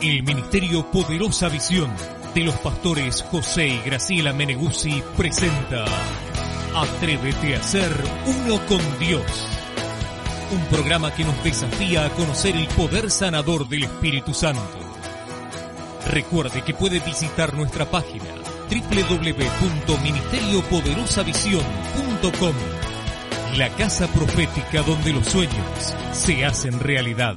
El Ministerio Poderosa Visión de los pastores José y Graciela Meneguzzi presenta Atrévete a ser uno con Dios. Un programa que nos desafía a conocer el poder sanador del Espíritu Santo. Recuerde que puede visitar nuestra página www.ministeriopoderosavision.com, la casa profética donde los sueños se hacen realidad.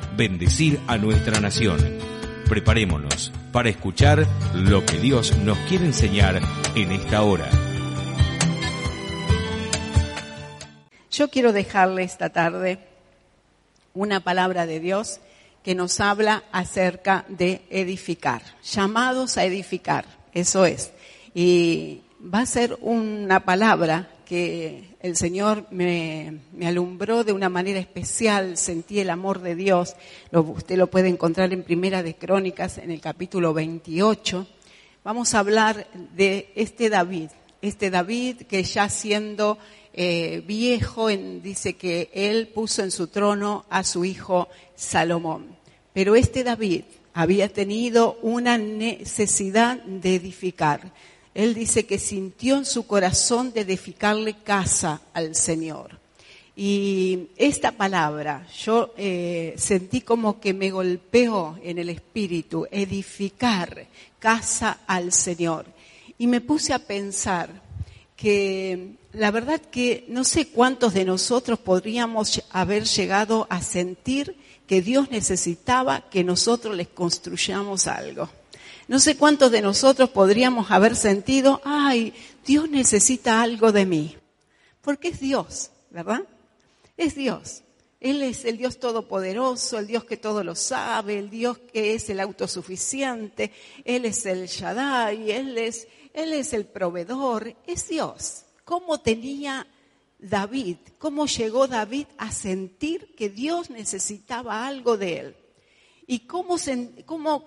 bendecir a nuestra nación. Preparémonos para escuchar lo que Dios nos quiere enseñar en esta hora. Yo quiero dejarle esta tarde una palabra de Dios que nos habla acerca de edificar, llamados a edificar, eso es. Y va a ser una palabra que el Señor me, alumbró de una manera especial, sentí el amor de Dios. usted lo puede encontrar en Primera de Crónicas, en el capítulo 28. Vamos a hablar de este David, este David que ya siendo eh, viejo, dice que él puso en su trono a su hijo Salomón. Pero este David había tenido una necesidad de edificar él dice que sintió en su corazón de edificarle casa al Señor. Y esta palabra yo eh, sentí como que me golpeó en el espíritu, edificar casa al Señor. Y me puse a pensar que la verdad que no sé cuántos de nosotros podríamos haber llegado a sentir que Dios necesitaba que nosotros les construyamos algo. No sé cuántos de nosotros podríamos haber sentido, ay, Dios necesita algo de mí. Porque es Dios, ¿verdad? Es Dios. Él es el Dios todopoderoso, el Dios que todo lo sabe, el Dios que es el autosuficiente, Él es el Shaddai, Él es, Él es el proveedor, es Dios. ¿Cómo tenía David, cómo llegó David a sentir que Dios necesitaba algo de él? ¿Y cómo,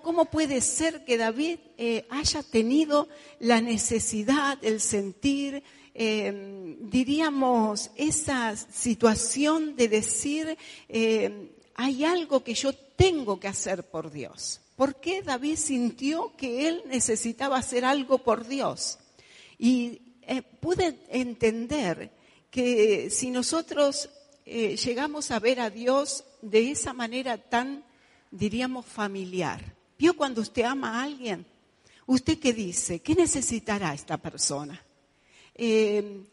cómo, puede ser que David eh, haya tenido la necesidad, el sentir, em, diríamos, esa situación de decir, em, hay algo que yo tengo que hacer por Dios? ¿Por qué David sintió que él necesitaba hacer algo por Dios? Y eh, pude entender que si nosotros eh, llegamos a ver a Dios de esa manera tan diríamos familiar. ¿Vio cuando usted ama a alguien? ¿Usted qué dice? ¿Qué necesitará esta persona? Eh,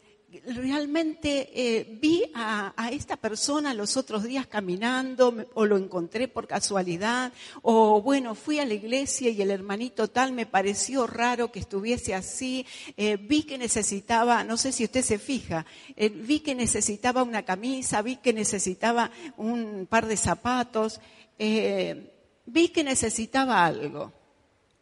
realmente eh, vi a, esta persona los otros días caminando o lo encontré por casualidad o bueno, fui a la iglesia y el hermanito tal me pareció raro que estuviese así, eh, vi que necesitaba, no sé si usted se fija, vi que necesitaba una camisa, vi que necesitaba un par de zapatos eh, vi que necesitaba algo,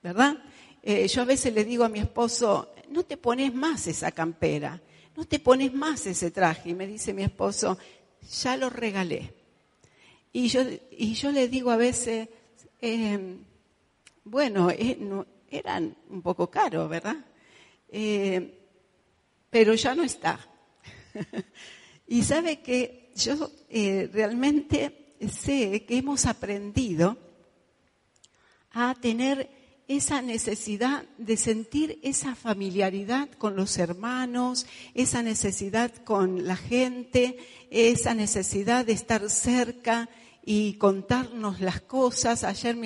¿verdad? Eh, yo a veces le digo a mi esposo, no te pones más esa campera, no te pones más ese traje. Y me dice mi esposo, ya lo regalé. Y yo, y yo le digo a veces, eh, bueno, eran un poco caros, ¿verdad? pero ya no está. y sabe que yo realmente sé que hemos aprendido a tener esa necesidad de sentir esa familiaridad con los hermanos, esa necesidad con la gente, esa necesidad de estar cerca y contarnos las cosas. Ayer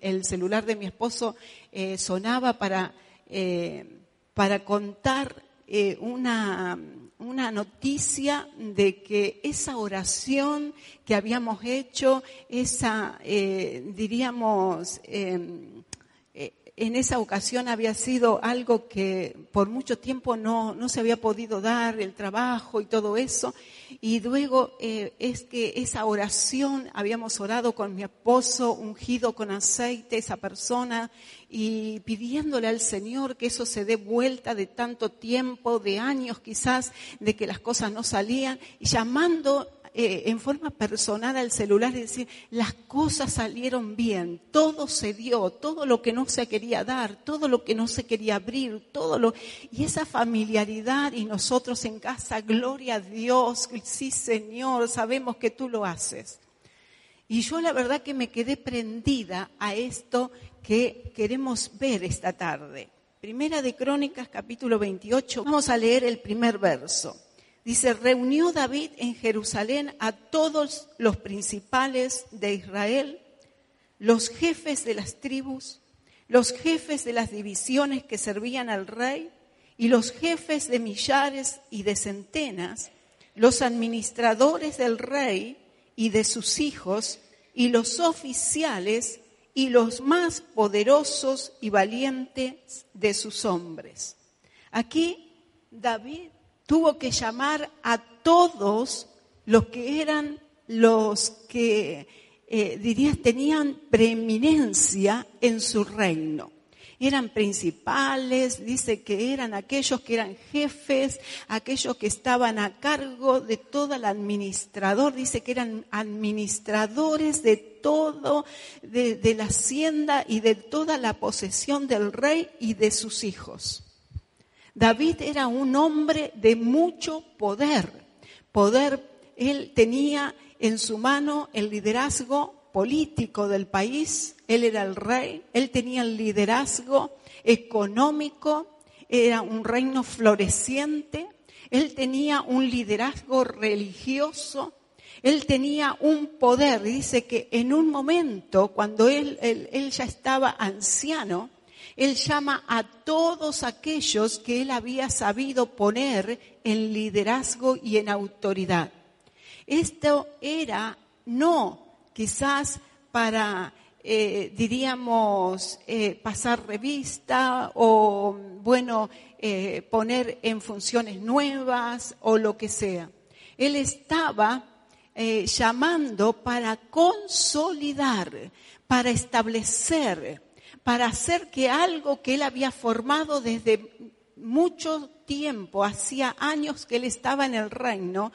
el celular de mi esposo eh, sonaba para, eh, para contar eh, una una noticia de que esa oración que habíamos hecho, esa, eh, diríamos, em, eh, en esa ocasión había sido algo que por mucho tiempo no, no se había podido dar, el trabajo y todo eso. Y luego eh, es que esa oración, habíamos orado con mi esposo, ungido con aceite, esa persona, y pidiéndole al Señor que eso se dé vuelta de tanto tiempo, de años quizás, de que las cosas no salían, y llamando eh, en forma personal al celular y decir, las cosas salieron bien, todo se dio, todo lo que no se quería dar, todo lo que no se quería abrir, todo lo... Y esa familiaridad y nosotros en casa, gloria a Dios, sí Señor, sabemos que tú lo haces. Y yo la verdad que me quedé prendida a esto que queremos ver esta tarde. Primera de Crónicas, capítulo 28. Vamos a leer el primer verso. Dice, reunió David en Jerusalén a todos los principales de Israel, los jefes de las tribus, los jefes de las divisiones que servían al rey y los jefes de millares y de centenas, los administradores del rey y de sus hijos y los oficiales y los más poderosos y valientes de sus hombres. Aquí David tuvo que llamar a todos los que eran los que, eh, dirías, tenían preeminencia en su reino eran principales, dice que eran aquellos que eran jefes, aquellos que estaban a cargo de todo el administrador, dice que eran administradores de todo, de, de la hacienda y de toda la posesión del rey y de sus hijos. David era un hombre de mucho poder, poder, él tenía en su mano el liderazgo político del país, él era el rey, él tenía el liderazgo económico, era un reino floreciente, él tenía un liderazgo religioso, él tenía un poder. Dice que en un momento, cuando él, él, ya estaba anciano, él llama a todos aquellos que él había sabido poner en liderazgo y en autoridad. Esto era no quizás para, eh, diríamos, eh, pasar revista o, bueno, eh, poner en funciones nuevas o lo que sea. Él estaba llamando para consolidar, para establecer, para hacer que algo que él había formado desde mucho tiempo, hacía años que él estaba en el reino,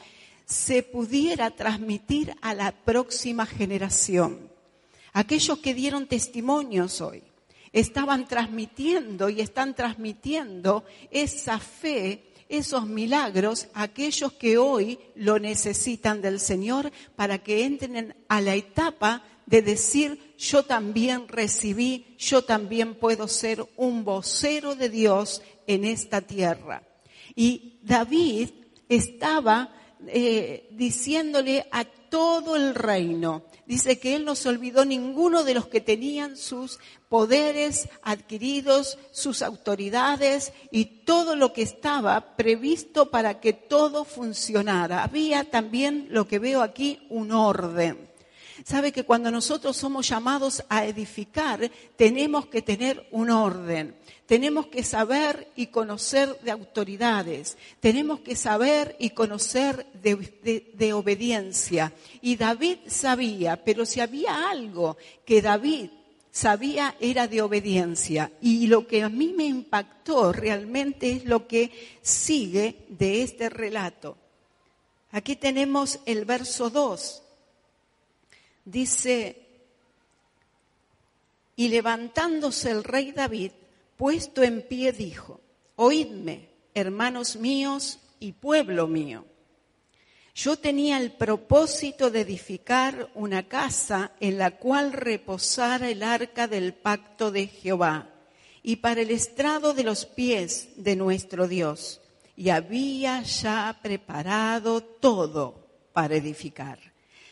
se pudiera transmitir a la próxima generación. Aquellos que dieron testimonios hoy estaban transmitiendo y están transmitiendo esa fe, esos milagros aquellos que hoy lo necesitan del Señor para que entren a la etapa de decir, yo también recibí, yo también puedo ser un vocero de Dios en esta tierra. Y David estaba eh, diciéndole a todo el reino. Dice que él no se olvidó ninguno de los que tenían sus poderes adquiridos, sus autoridades y todo lo que estaba previsto para que todo funcionara. Había también, lo que veo aquí, un orden. Sabe que cuando nosotros somos llamados a edificar, tenemos que tener un orden. Tenemos que saber y conocer de autoridades. Tenemos que saber y conocer de, obediencia. Y David sabía, pero si había algo que David sabía era de obediencia. Y lo que a mí me impactó realmente es lo que sigue de este relato. Aquí tenemos el verso 2. Dice, y levantándose el rey David, puesto en pie, dijo, oídme, hermanos míos y pueblo mío. Yo tenía el propósito de edificar una casa en la cual reposara el arca del pacto de Jehová y para el estrado de los pies de nuestro Dios. Y había ya preparado todo para edificar.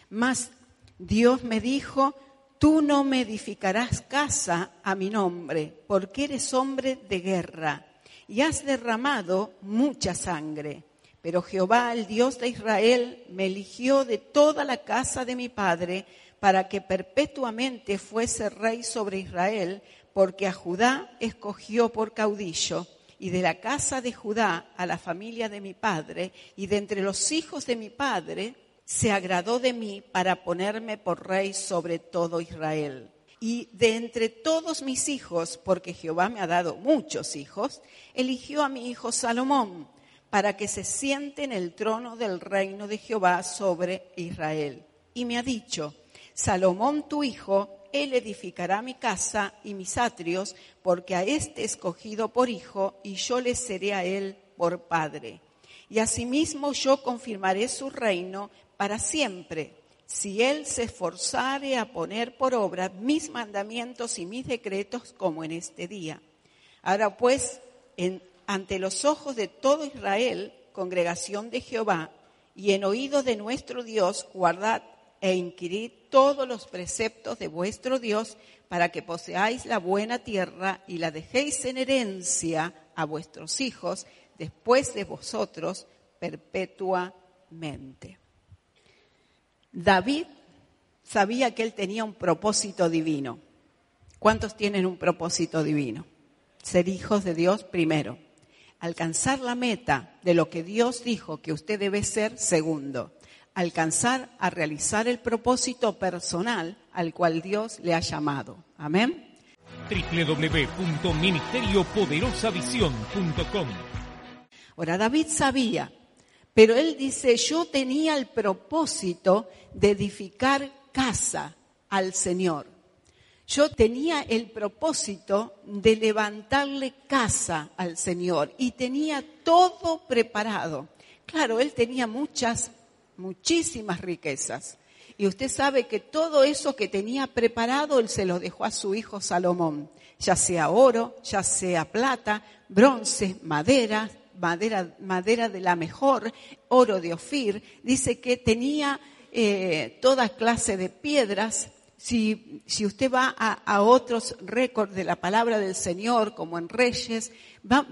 Mas Dios me dijo, tú no me edificarás casa a mi nombre, porque eres hombre de guerra y has derramado mucha sangre. Pero Jehová, el Dios de Israel, me eligió de toda la casa de mi padre para que perpetuamente fuese rey sobre Israel, porque a Judá escogió por caudillo, y de la casa de Judá a la familia de mi padre, y de entre los hijos de mi padre, se agradó de mí para ponerme por rey sobre todo Israel. Y de entre todos mis hijos, porque Jehová me ha dado muchos hijos, eligió a mi hijo Salomón para que se siente en el trono del reino de Jehová sobre Israel. Y me ha dicho, Salomón tu hijo, él edificará mi casa y mis atrios, porque a este escogido por hijo, y yo le seré a él por padre. Y asimismo yo confirmaré su reino para siempre, si él se esforzare a poner por obra mis mandamientos y mis decretos como en este día. Ahora pues, ante los ojos de todo Israel, congregación de Jehová, y en oído de nuestro Dios, guardad e inquirid todos los preceptos de vuestro Dios para que poseáis la buena tierra y la dejéis en herencia a vuestros hijos después de vosotros perpetuamente. David sabía que él tenía un propósito divino. ¿Cuántos tienen un propósito divino? Ser hijos de Dios primero. Alcanzar la meta de lo que Dios dijo que usted debe ser segundo alcanzar a realizar el propósito personal al cual Dios le ha llamado. Amén. www.ministeriopoderosavisión.com Ahora, David sabía, pero él dice, yo tenía el propósito de edificar casa al Señor. Yo tenía el propósito de levantarle casa al Señor y tenía todo preparado. Claro, él tenía muchas muchísimas riquezas. Y usted sabe que todo eso que tenía preparado, él se lo dejó a su hijo Salomón, ya sea oro, ya sea plata, bronce, madera, madera, madera de la mejor, oro de Ofir. Dice que tenía eh, toda clase de piedras. Si, si usted va a, otros récords de la palabra del Señor, como en Reyes,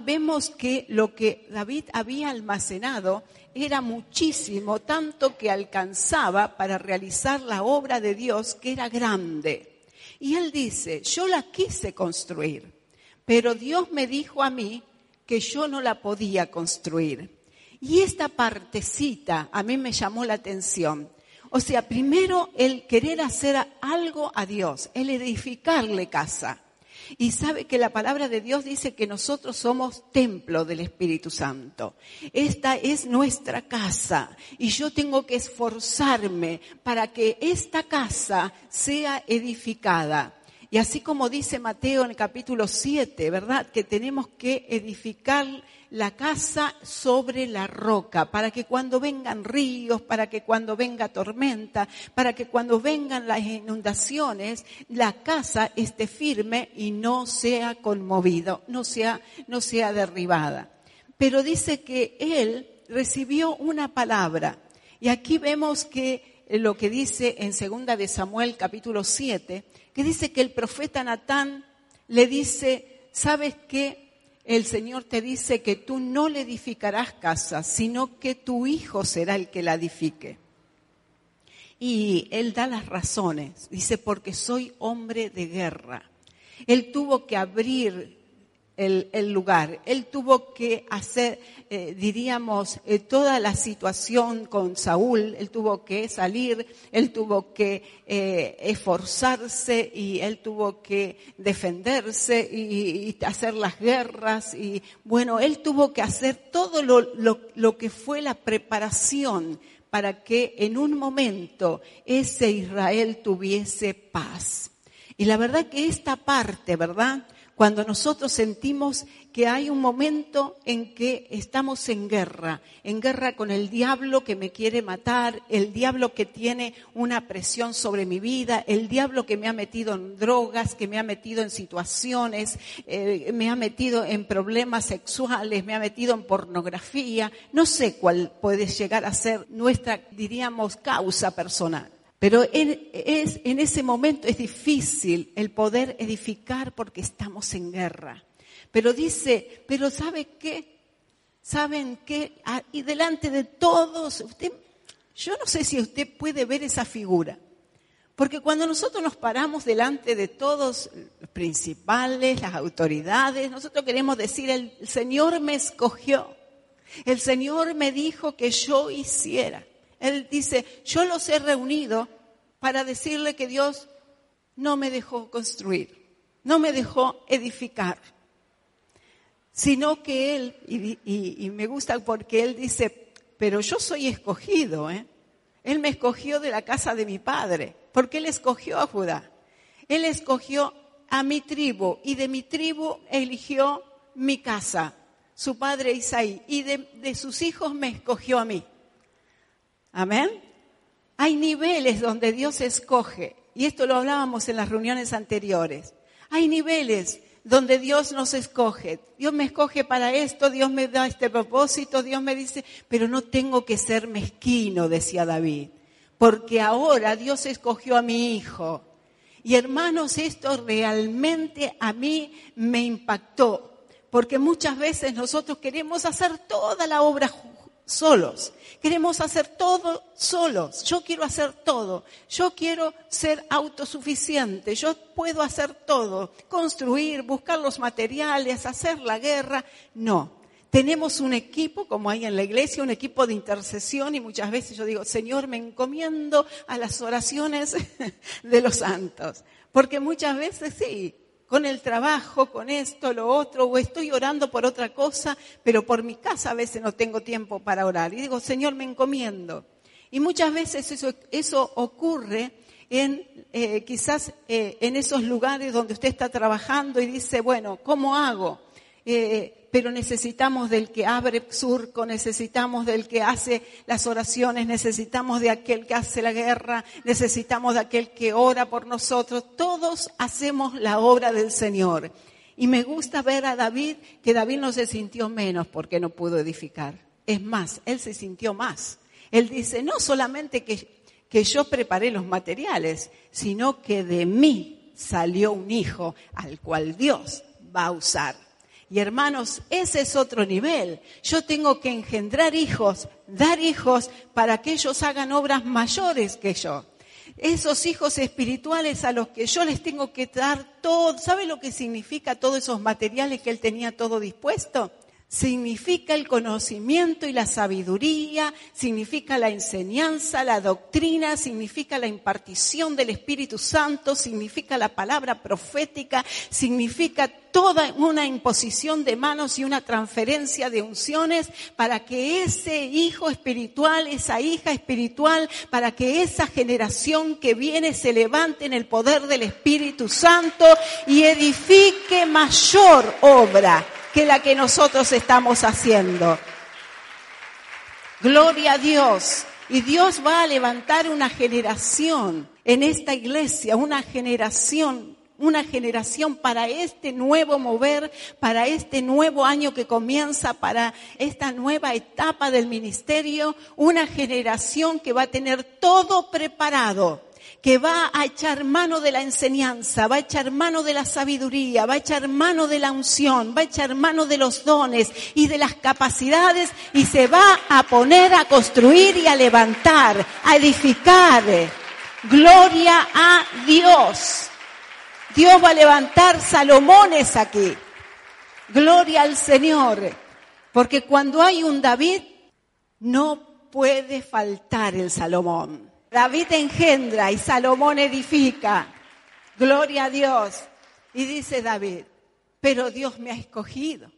vemos que lo que David había almacenado era muchísimo, tanto que alcanzaba para realizar la obra de Dios que era grande. Y él dice, yo la quise construir, pero Dios me dijo a mí que yo no la podía construir. Y esta partecita a mí me llamó la atención. O sea, primero el querer hacer algo a Dios, el edificarle casa. Y sabe que la palabra de Dios dice que nosotros somos templo del Espíritu Santo. Esta es nuestra casa y yo tengo que esforzarme para que esta casa sea edificada. Y así como dice Mateo en el capítulo 7, ¿verdad? Que tenemos que edificar la casa sobre la roca, para que cuando vengan ríos, para que cuando venga tormenta, para que cuando vengan las inundaciones, la casa esté firme y no sea conmovido, no sea, no sea derribada. Pero dice que él recibió una palabra. Y aquí vemos que lo que dice en segunda de Samuel capítulo 7, que dice que el profeta Natán le dice, ¿sabes qué? el Señor te dice que tú no le edificarás casa, sino que tu hijo será el que la edifique. Y él da las razones. Dice, porque soy hombre de guerra. Él tuvo que abrir el, lugar. Él tuvo que hacer, eh, diríamos, eh, toda la situación con Saúl. Él tuvo que salir, él tuvo que eh, esforzarse y él tuvo que defenderse y, hacer las guerras. Y bueno, él tuvo que hacer todo lo, lo que fue la preparación para que en un momento ese Israel tuviese paz. Y la verdad que esta parte, ¿verdad? Cuando nosotros sentimos que hay un momento en que estamos en guerra, en guerra con el diablo que me quiere matar, el diablo que tiene una presión sobre mi vida, el diablo que me ha metido en drogas, que me ha metido en situaciones, eh, me ha metido en problemas sexuales, me ha metido en pornografía, no sé cuál puede llegar a ser nuestra, diríamos, causa personal. Pero en, es, en ese momento es difícil el poder edificar porque estamos en guerra. Pero dice, pero ¿sabe qué? ¿Saben qué? Ah, y delante de todos, usted, yo no sé si usted puede ver esa figura. Porque cuando nosotros nos paramos delante de todos los principales, las autoridades, nosotros queremos decir, el Señor me escogió, el Señor me dijo que yo hiciera. Él dice, yo los he reunido para decirle que Dios no me dejó construir, no me dejó edificar, sino que Él, y, me gusta porque Él dice, pero yo soy escogido, ¿eh? Él me escogió de la casa de mi padre, porque Él escogió a Judá. Él escogió a mi tribu y de mi tribu eligió mi casa, su padre Isaí, y de sus hijos me escogió a mí. Amén. Hay niveles donde Dios escoge, y esto lo hablábamos en las reuniones anteriores. Hay niveles donde Dios nos escoge. Dios me escoge para esto, Dios me da este propósito, Dios me dice, pero no tengo que ser mezquino, decía David, porque ahora Dios escogió a mi hijo. Y hermanos, esto realmente a mí me impactó, porque muchas veces nosotros queremos hacer toda la obra solos. Queremos hacer todo solos. Yo quiero hacer todo. Yo quiero ser autosuficiente. Yo puedo hacer todo. Construir, buscar los materiales, hacer la guerra. No. Tenemos un equipo, como hay en la iglesia, un equipo de intercesión y muchas veces yo digo, Señor, me encomiendo a las oraciones de los santos. Porque muchas veces sí, con el trabajo, con esto, lo otro, o estoy orando por otra cosa, pero por mi casa a veces no tengo tiempo para orar. Y digo, Señor, me encomiendo. Y muchas veces eso, eso ocurre en eh, quizás eh, en esos lugares donde usted está trabajando y dice, bueno, ¿cómo hago? Eh, pero necesitamos del que abre surco, necesitamos del que hace las oraciones, necesitamos de aquel que hace la guerra, necesitamos de aquel que ora por nosotros. Todos hacemos la obra del Señor. Y me gusta ver a David, que David no se sintió menos porque no pudo edificar. Es más, él se sintió más. Él dice, no solamente que, que yo preparé los materiales, sino que de mí salió un hijo al cual Dios va a usar. Y hermanos, ese es otro nivel. Yo tengo que engendrar hijos, dar hijos para que ellos hagan obras mayores que yo. Esos hijos espirituales a los que yo les tengo que dar todo, ¿sabe lo que significa todos esos materiales que él tenía todo dispuesto? Significa el conocimiento y la sabiduría, significa la enseñanza, la doctrina, significa la impartición del Espíritu Santo, significa la palabra profética, significa toda una imposición de manos y una transferencia de unciones para que ese hijo espiritual, esa hija espiritual, para que esa generación que viene se levante en el poder del Espíritu Santo y edifique mayor obra que la que nosotros estamos haciendo. Gloria a Dios. Y Dios va a levantar una generación en esta iglesia, una generación, una generación para este nuevo mover, para este nuevo año que comienza, para esta nueva etapa del ministerio, una generación que va a tener todo preparado que va a echar mano de la enseñanza, va a echar mano de la sabiduría, va a echar mano de la unción, va a echar mano de los dones y de las capacidades y se va a poner a construir y a levantar, a edificar. Gloria a Dios. Dios va a levantar Salomones aquí. Gloria al Señor. Porque cuando hay un David, no puede faltar el Salomón. David engendra y Salomón edifica. Gloria a Dios. Y dice David, pero Dios me ha escogido.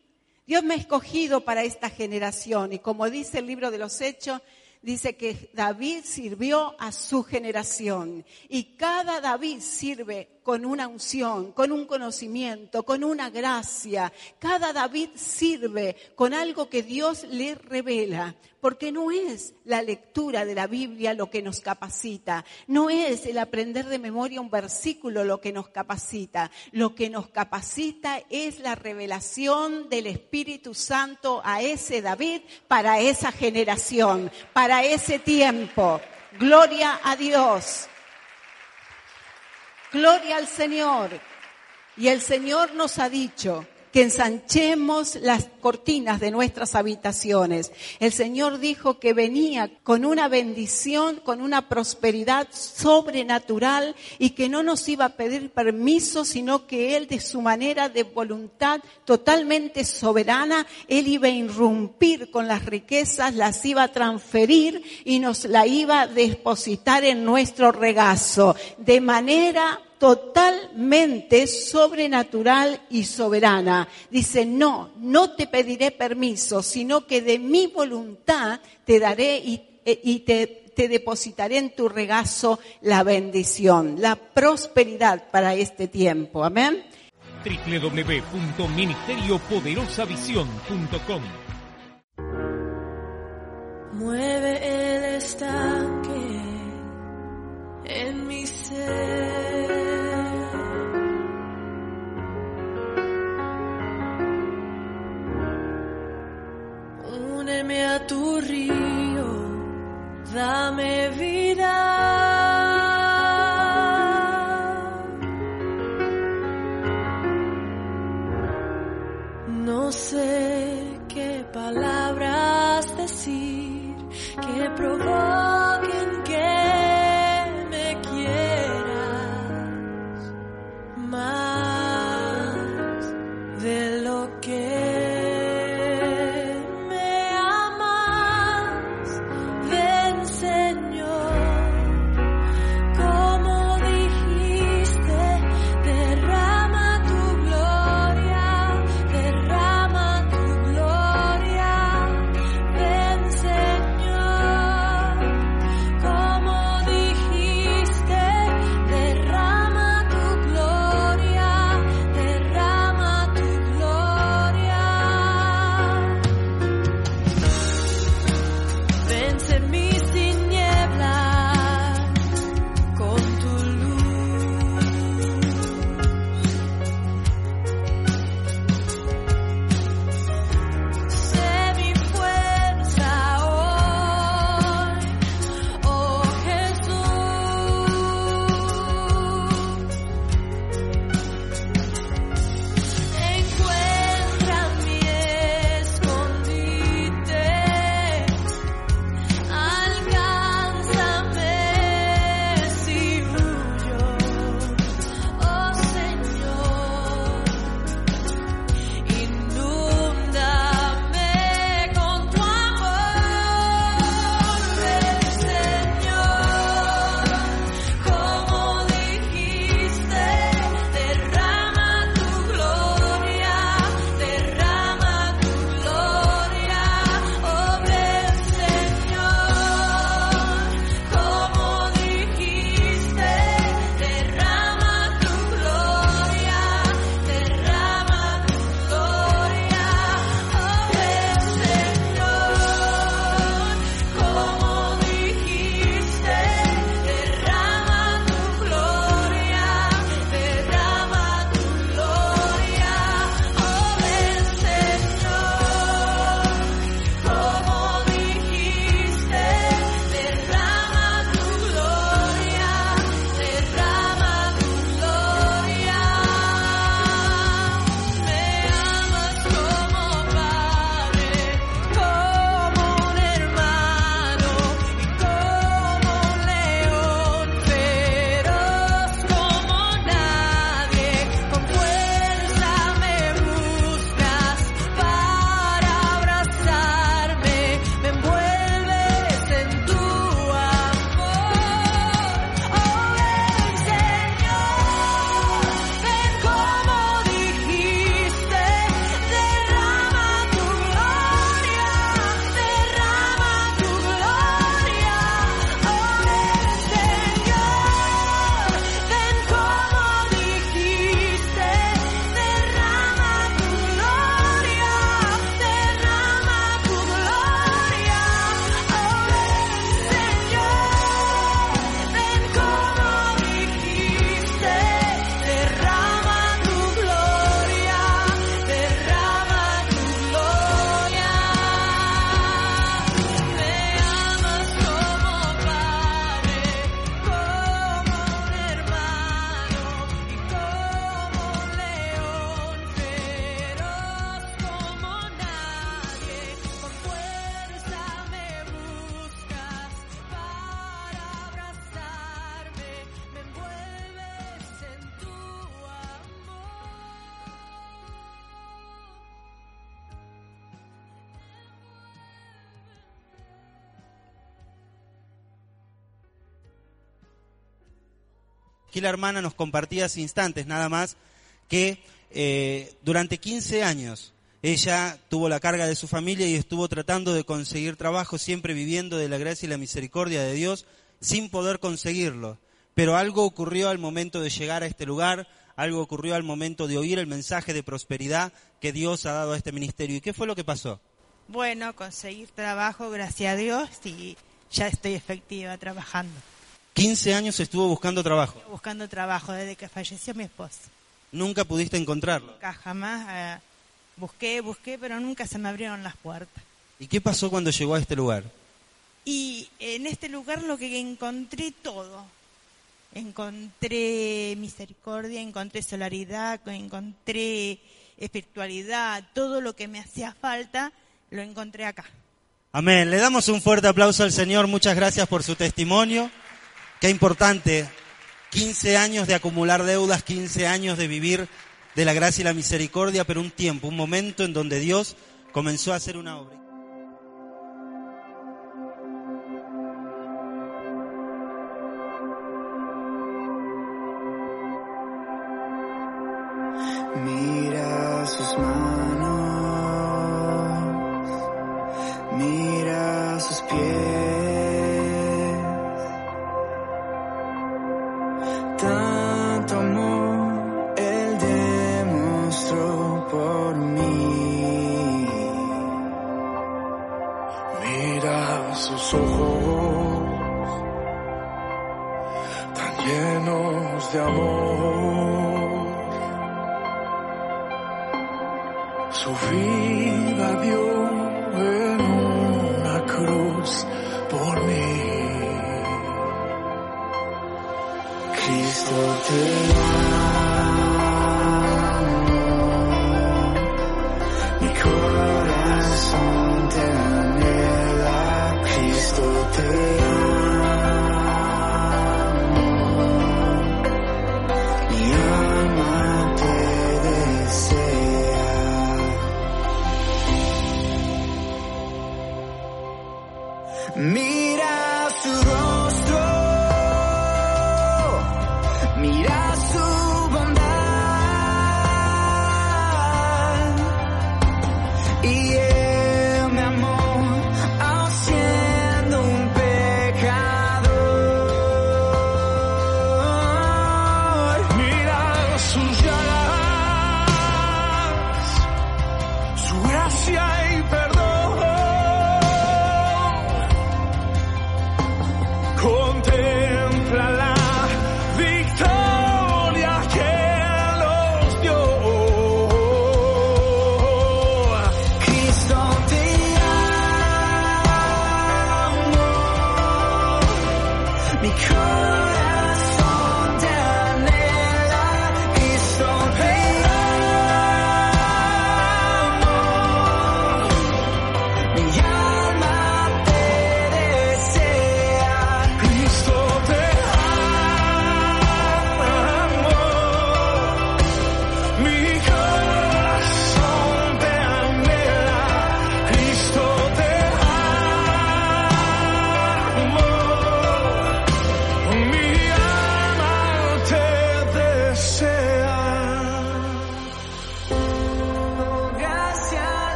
Dios me ha escogido para esta generación. Y como dice el libro de los Hechos, dice que David sirvió a su generación. Y cada David sirve con una unción, con un conocimiento, con una gracia. Cada David sirve con algo que Dios le revela, porque no es la lectura de la Biblia lo que nos capacita, no es el aprender de memoria un versículo lo que nos capacita, lo que nos capacita es la revelación del Espíritu Santo a ese David para esa generación, para ese tiempo. Gloria a Dios. Gloria al Señor. Y el Señor nos ha dicho, que ensanchemos las cortinas de nuestras habitaciones. El Señor dijo que venía con una bendición, con una prosperidad sobrenatural y que no nos iba a pedir permiso, sino que Él de su manera de voluntad totalmente soberana, Él iba a irrumpir con las riquezas, las iba a transferir y nos la iba a depositar en nuestro regazo de manera totalmente sobrenatural y soberana. Dice, no, no te pediré permiso, sino que de mi voluntad te daré y, e, te, te depositaré en tu regazo la bendición, la prosperidad para este tiempo. Amén. www.ministeriopoderosavisión.com Mueve el estanque en mi ser. Úneme a tu río, dame vida. No sé qué palabras decir que provoquen Aquí la hermana nos compartía hace instantes nada más que eh, durante 15 años ella tuvo la carga de su familia y estuvo tratando de conseguir trabajo, siempre viviendo de la gracia y la misericordia de Dios, sin poder conseguirlo. Pero algo ocurrió al momento de llegar a este lugar, algo ocurrió al momento de oír el mensaje de prosperidad que Dios ha dado a este ministerio. ¿Y qué fue lo que pasó? Bueno, conseguir trabajo, gracias a Dios, y ya estoy efectiva trabajando. 15 años estuvo buscando trabajo. buscando trabajo desde que falleció mi esposo. Nunca pudiste encontrarlo. Nunca jamás eh, busqué, busqué, pero nunca se me abrieron las puertas. ¿Y qué pasó cuando llegó a este lugar? Y en este lugar lo que encontré todo. Encontré misericordia, encontré solaridad, encontré espiritualidad, todo lo que me hacía falta lo encontré acá. Amén. Le damos un fuerte aplauso al Señor. Muchas gracias por su testimonio. Qué importante. 15 años de acumular deudas, 15 años de vivir de la gracia y la misericordia, pero un tiempo, un momento en donde Dios comenzó a hacer una obra.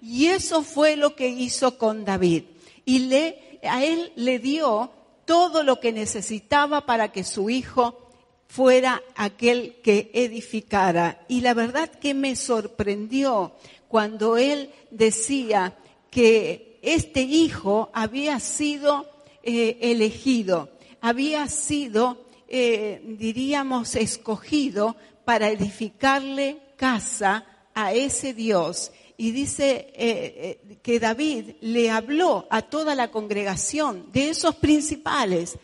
Y eso fue lo que hizo con David. Y le, a él le dio todo lo que necesitaba para que su hijo fuera aquel que edificara. Y la verdad que me sorprendió cuando él decía que este hijo había sido eh, elegido, había sido, eh, diríamos, escogido para edificarle casa a ese Dios. Y dice eh, eh, que David le habló a toda la congregación de esos principales.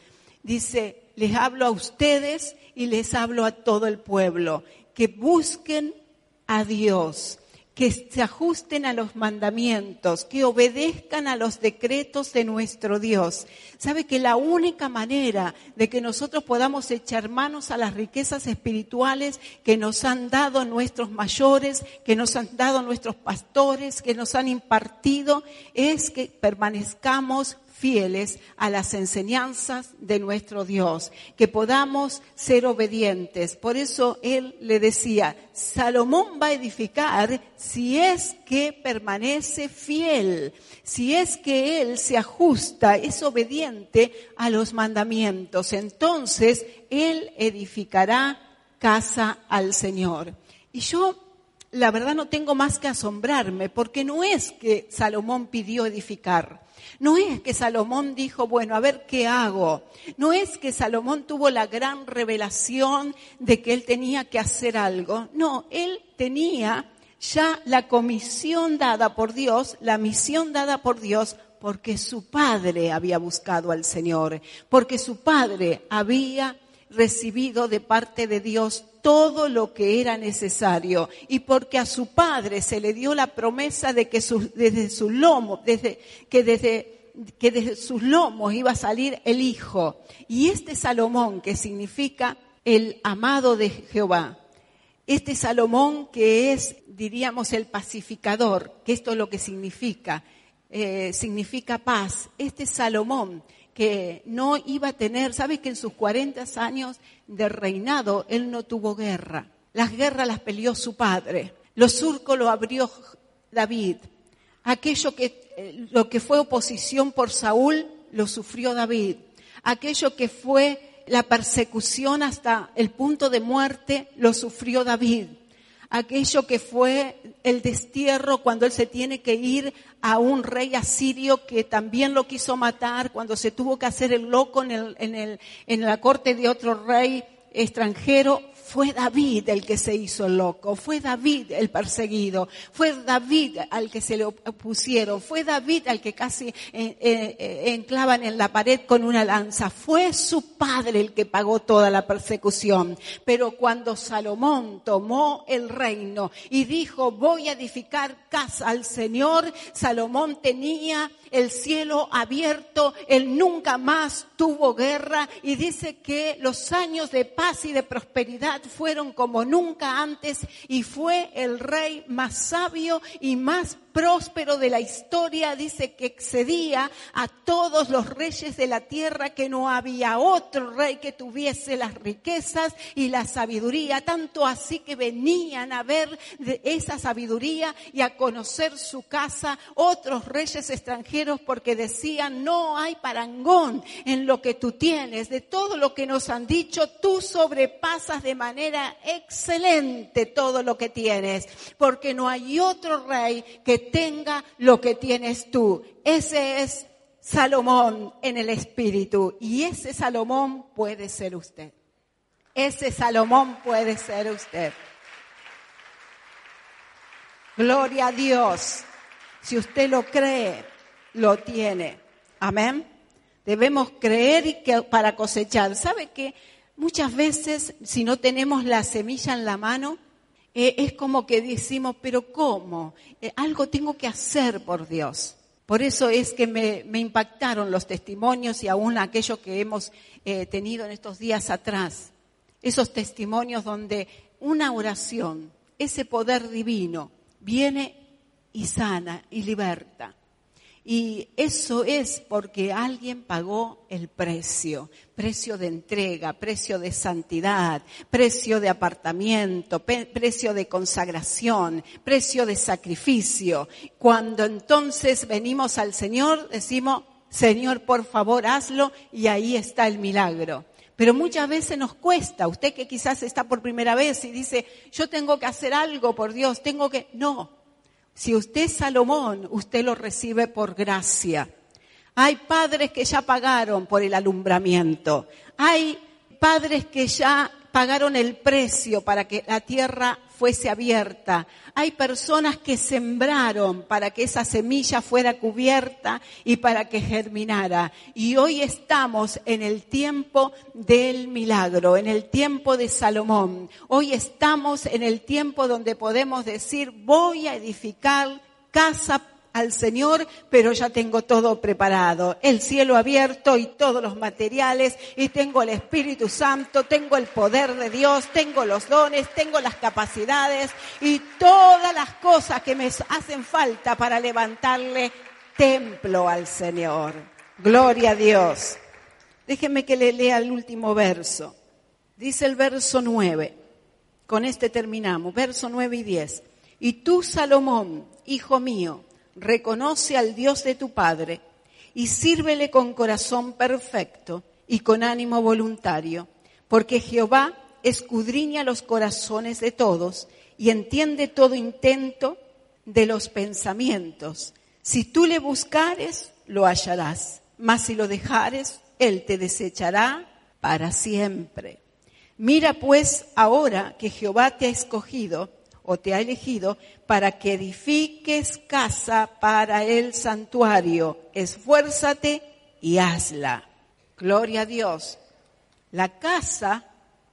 Dice, les hablo a ustedes y les hablo a todo el pueblo, que busquen a Dios, que se ajusten a los mandamientos, que obedezcan a los decretos de nuestro Dios. Sabe que la única manera de que nosotros podamos echar manos a las riquezas espirituales que nos han dado nuestros mayores, que nos han dado nuestros pastores, que nos han impartido, es que permanezcamos fieles a las enseñanzas de nuestro Dios, que podamos ser obedientes. Por eso él le decía, Salomón va a edificar si es que permanece fiel, si es que él se ajusta, es obediente a los mandamientos. Entonces él edificará casa al Señor. Y yo la verdad no tengo más que asombrarme, porque no es que Salomón pidió edificar. No es que Salomón dijo, bueno, a ver qué hago. No es que Salomón tuvo la gran revelación de que él tenía que hacer algo. No, él tenía ya la comisión dada por Dios, la misión dada por Dios, porque su padre había buscado al Señor, porque su padre había recibido de parte de Dios todo lo que era necesario y porque a su padre se le dio la promesa de que desde desde, que desde que sus lomos iba a salir el hijo. Y este Salomón, que significa el amado de Jehová, este Salomón que es, diríamos, el pacificador, que esto es lo que significa, eh, significa paz. Este Salomón que no iba a tener, ¿sabes que en sus 40 años de reinado él no tuvo guerra? Las guerras las peleó su padre. Los surcos lo abrió David. Aquello que, eh, lo que fue oposición por Saúl, lo sufrió David. Aquello que fue la persecución hasta el punto de muerte, lo sufrió David. Aquello que fue el destierro cuando él se tiene que ir a un rey asirio que también lo quiso matar, cuando se tuvo que hacer el loco en, el, en, el, en la corte de otro rey extranjero, fue David el que se hizo loco, fue David el perseguido, fue David al que se le opusieron, fue David al que casi eh, eh, enclavan en la pared con una lanza, fue su padre el que pagó toda la persecución. Pero cuando Salomón tomó el reino y dijo, voy a edificar casa al Señor, Salomón tenía el cielo abierto, él nunca más tuvo guerra y dice que los años de paz y de prosperidad fueron como nunca antes y fue el rey más sabio y más próspero de la historia, dice que excedía a todos los reyes de la tierra, que no había otro rey que tuviese las riquezas y la sabiduría, tanto así que venían a ver de esa sabiduría y a conocer su casa otros reyes extranjeros porque decían, no hay parangón en lo que tú tienes, de todo lo que nos han dicho, tú sobrepasas de manera excelente todo lo que tienes, porque no hay otro rey que tenga lo que tienes tú. Ese es Salomón en el espíritu y ese Salomón puede ser usted. Ese Salomón puede ser usted. Gloria a Dios. Si usted lo cree, lo tiene. Amén. Debemos creer y que para cosechar. ¿Sabe que muchas veces si no tenemos la semilla en la mano, eh, es como que decimos, pero ¿cómo? Eh, algo tengo que hacer por Dios. Por eso es que me, impactaron los testimonios y aún aquellos que hemos eh, tenido en estos días atrás. Esos testimonios donde una oración, ese poder divino, viene y sana y liberta. Y eso es porque alguien pagó el precio, precio de entrega, precio de santidad, precio de apartamiento, precio de consagración, precio de sacrificio. Cuando entonces venimos al Señor, decimos, Señor, por favor, hazlo y ahí está el milagro. Pero muchas veces nos cuesta, usted que quizás está por primera vez y dice, yo tengo que hacer algo por Dios, tengo que... No, si usted es Salomón, usted lo recibe por gracia. Hay padres que ya pagaron por el alumbramiento. Hay padres que ya pagaron el precio para que la tierra fuese abierta. Hay personas que sembraron para que esa semilla fuera cubierta y para que germinara. Y hoy estamos en el tiempo del milagro, en el tiempo de Salomón. Hoy estamos en el tiempo donde podemos decir, voy a edificar casa al Señor, pero ya tengo todo preparado. El cielo abierto y todos los materiales, y tengo el Espíritu Santo, tengo el poder de Dios, tengo los dones, tengo las capacidades y todas las cosas que me hacen falta para levantarle templo al Señor. Gloria a Dios. Déjeme que le lea el último verso. Dice el verso 9. Con este terminamos. Verso 9 y 10. Y tú, Salomón, hijo mío, reconoce al Dios de tu Padre y sírvele con corazón perfecto y con ánimo voluntario, porque Jehová escudriña los corazones de todos y entiende todo intento de los pensamientos. Si tú le buscares, lo hallarás, mas si lo dejares, él te desechará para siempre. Mira pues ahora que Jehová te ha escogido o te ha elegido para que edifiques casa para el santuario. Esfuérzate y hazla. Gloria a Dios. La casa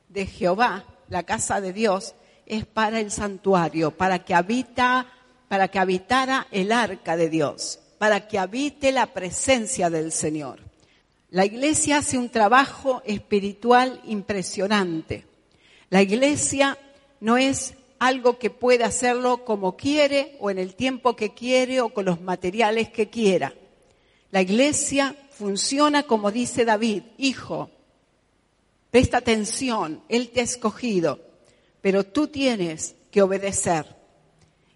de Jehová, la casa de Dios, es para el santuario, para que habita, para que habitara el arca de Dios, para que habite la presencia del Señor. La iglesia hace un trabajo espiritual impresionante. La iglesia no es algo que puede hacerlo como quiere o en el tiempo que quiere o con los materiales que quiera. La iglesia funciona como dice David, hijo, presta atención, Él te ha escogido, pero tú tienes que obedecer.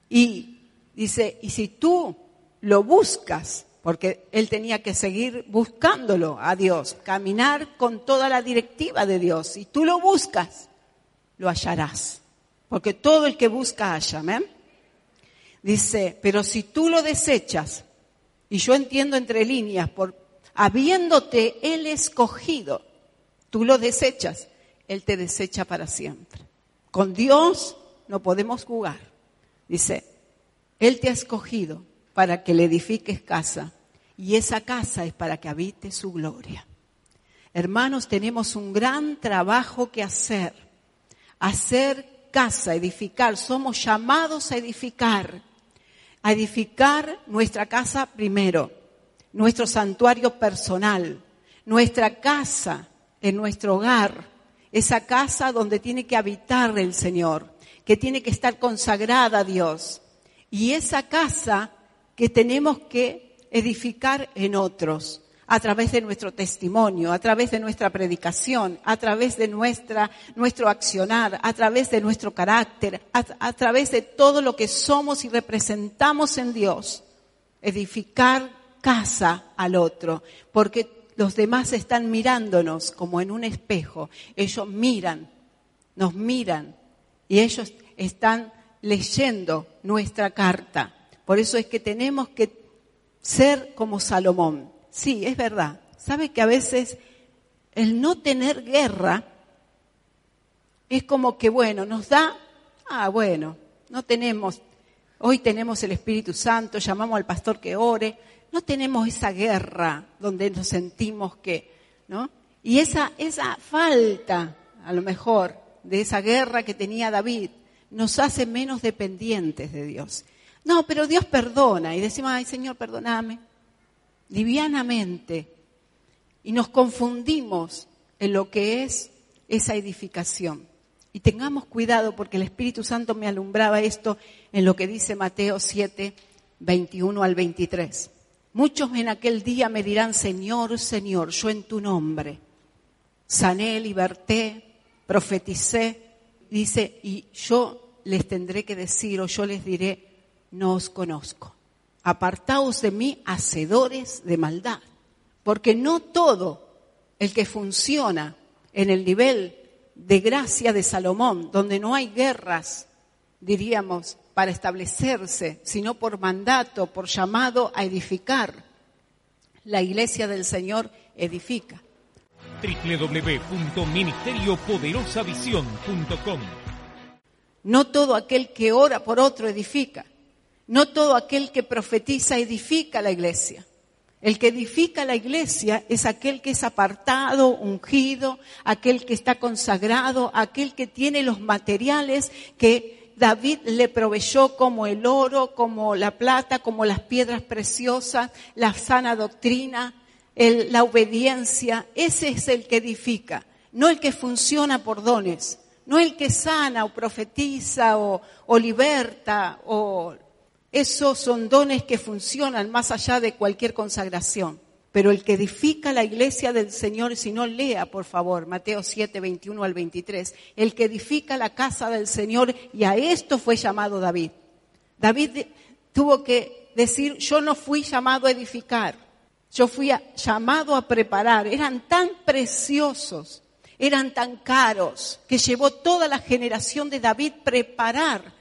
Y dice, y si tú lo buscas, porque Él tenía que seguir buscándolo a Dios, caminar con toda la directiva de Dios, si tú lo buscas, lo hallarás. Porque todo el que busca halla, amén. Dice, pero si tú lo desechas, y yo entiendo entre líneas, por habiéndote Él escogido, tú lo desechas, Él te desecha para siempre. Con Dios no podemos jugar. Dice, Él te ha escogido para que le edifiques casa, y esa casa es para que habite su gloria. Hermanos, tenemos un gran trabajo que hacer. Hacer casa, edificar. Somos llamados a edificar. A edificar nuestra casa primero, nuestro santuario personal, nuestra casa en nuestro hogar, esa casa donde tiene que habitar el Señor, que tiene que estar consagrada a Dios. Y esa casa que tenemos que edificar en otros a través de nuestro testimonio, a través de nuestra predicación, a través de nuestra, nuestro accionar, a través de nuestro carácter, a, a través de todo lo que somos y representamos en Dios. Edificar casa al otro, porque los demás están mirándonos como en un espejo. Ellos miran, nos miran y ellos están leyendo nuestra carta. Por eso es que tenemos que ser como Salomón. Sí, es verdad. ¿Sabe que a veces el no tener guerra es como que, bueno, nos da, ah, bueno, no tenemos, hoy tenemos el Espíritu Santo, llamamos al pastor que ore, no tenemos esa guerra donde nos sentimos que, ¿no? Y esa, esa falta, a lo mejor, de esa guerra que tenía David, nos hace menos dependientes de Dios. No, pero Dios perdona y decimos, ay Señor, perdóname, livianamente. Y nos confundimos en lo que es esa edificación. Y tengamos cuidado porque el Espíritu Santo me alumbraba esto en lo que dice Mateo 7, 21 al 23. Muchos en aquel día me dirán, Señor, Señor, yo en tu nombre sané, liberté, profeticé. Dice, y yo les tendré que decir o yo les diré, no os conozco. Apartaos de mí, hacedores de maldad. Porque no todo el que funciona en el nivel de gracia de Salomón, donde no hay guerras, diríamos, para establecerse, sino por mandato, por llamado a edificar. La iglesia del Señor edifica. www.ministeriopoderosavisión.com No todo aquel que ora por otro edifica. No todo aquel que profetiza edifica la iglesia. El que edifica la iglesia es aquel que es apartado, ungido, aquel que está consagrado, aquel que tiene los materiales que David le proveyó como el oro, como la plata, como las piedras preciosas, la sana doctrina, la obediencia. Ese es el que edifica, no el que funciona por dones, no el que sana o profetiza o liberta o esos son dones que funcionan más allá de cualquier consagración. Pero el que edifica la iglesia del Señor, si no lea, por favor, Mateo 7, 21 al 23, el que edifica la casa del Señor, y a esto fue llamado David. David tuvo que decir, yo no fui llamado a edificar, yo fui llamado a preparar. Eran tan preciosos, eran tan caros, que llevó toda la generación de David preparar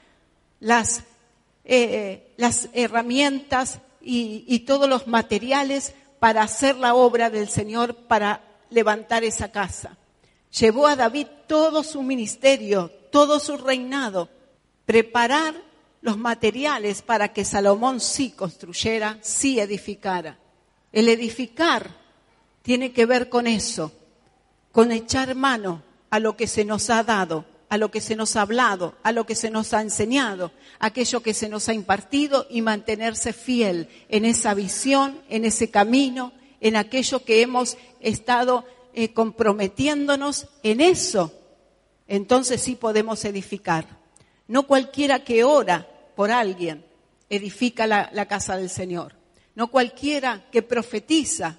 las, eh, las herramientas y, y todos los materiales para hacer la obra del Señor, para levantar esa casa. Llevó a David todo su ministerio, todo su reinado, preparar los materiales para que Salomón sí construyera, sí edificara. El edificar tiene que ver con eso, con echar mano a lo que se nos ha dado, a lo que se nos ha hablado, a lo que se nos ha enseñado, aquello que se nos ha impartido y mantenerse fiel en esa visión, en ese camino, en aquello que hemos estado eh, comprometiéndonos en eso. Entonces sí podemos edificar. No cualquiera que ora por alguien edifica la, la casa del Señor. No cualquiera que profetiza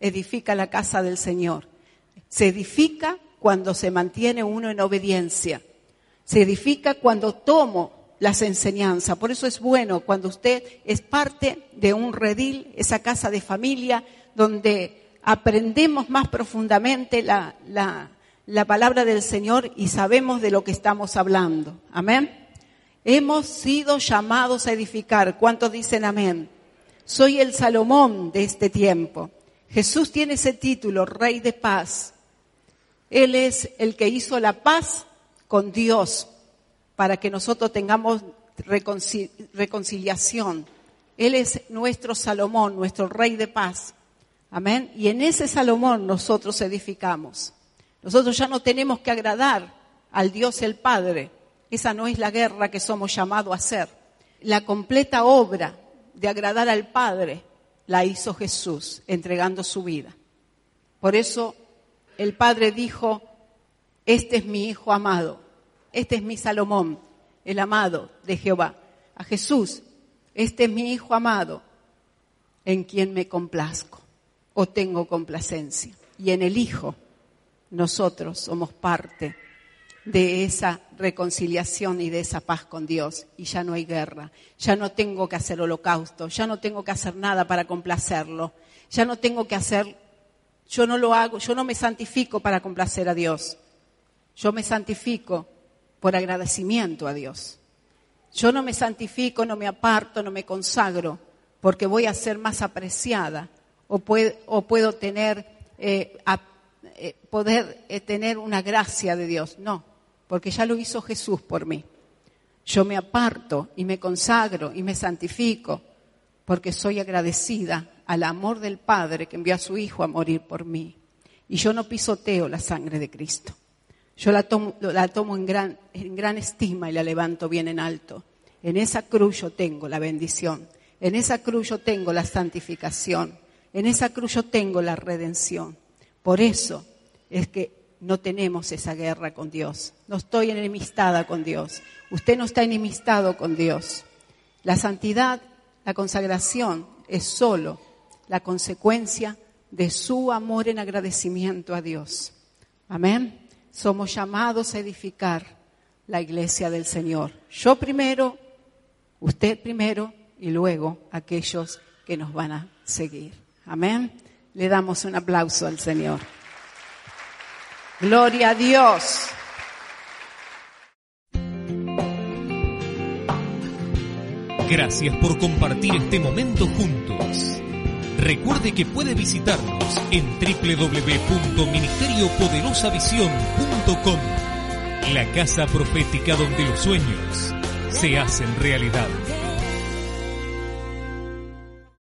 edifica la casa del Señor. Se edifica cuando se mantiene uno en obediencia. Se edifica cuando tomo las enseñanzas. Por eso es bueno cuando usted es parte de un redil, esa casa de familia, donde aprendemos más profundamente la, la, la palabra del Señor y sabemos de lo que estamos hablando. Amén. Hemos sido llamados a edificar. ¿Cuántos dicen amén? Soy el Salomón de este tiempo. Jesús tiene ese título, Rey de Paz. Él es el que hizo la paz con Dios para que nosotros tengamos reconcil- reconciliación. Él es nuestro Salomón, nuestro Rey de Paz. Amén. Y en ese Salomón nosotros edificamos. Nosotros ya no tenemos que agradar al Dios el Padre. Esa no es la guerra que somos llamados a hacer. La completa obra de agradar al Padre la hizo Jesús entregando su vida. Por eso el Padre dijo, este es mi Hijo amado, este es mi Salomón, el amado de Jehová. A Jesús, este es mi Hijo amado, en quien me complazco o tengo complacencia. Y en el Hijo nosotros somos parte de esa reconciliación y de esa paz con Dios. Y ya no hay guerra, ya no tengo que hacer holocausto, ya no tengo que hacer nada para complacerlo, ya no tengo que hacer, yo no lo hago, yo no me santifico para complacer a Dios, yo me santifico por agradecimiento a Dios. Yo no me santifico, no me aparto, no me consagro, porque voy a ser más apreciada o puedo, o puedo tener, eh, eh, poder eh, tener una gracia de Dios. No, porque ya lo hizo Jesús por mí. Yo me aparto y me consagro y me santifico porque soy agradecida al amor del Padre que envió a su Hijo a morir por mí. Y yo no pisoteo la sangre de Cristo. Yo la tomo, en, gran, en gran estima y la levanto bien en alto. En esa cruz yo tengo la bendición. En esa cruz yo tengo la santificación. En esa cruz yo tengo la redención. Por eso es que no tenemos esa guerra con Dios. No estoy enemistada con Dios. Usted no está enemistado con Dios. La santidad, la consagración es solo la consecuencia de su amor en agradecimiento a Dios. Amén. Somos llamados a edificar la iglesia del Señor. Yo primero, usted primero y luego aquellos que nos van a seguir. Amén. Le damos un aplauso al Señor. Gloria a Dios. Gracias por compartir este momento juntos. Recuerde que puede visitarnos en www.ministeriopoderosavision.com, la casa profética donde los sueños se hacen realidad.